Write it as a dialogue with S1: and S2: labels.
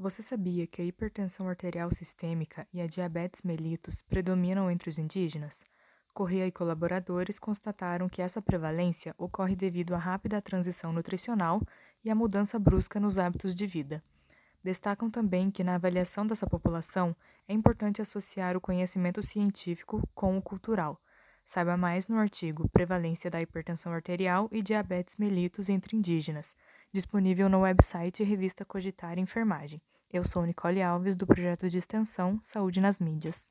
S1: Você sabia que a hipertensão arterial sistêmica e a diabetes mellitus predominam entre os indígenas? Correia e colaboradores constataram que essa prevalência ocorre devido à rápida transição nutricional e à mudança brusca nos hábitos de vida. Destacam também que na avaliação dessa população é importante associar o conhecimento científico com o cultural. Saiba mais no artigo Prevalência da hipertensão arterial e diabetes mellitus entre indígenas, disponível no website Revista Cogitar Enfermagem. Eu sou Nicole Alves, do projeto de extensão Saúde nas Mídias.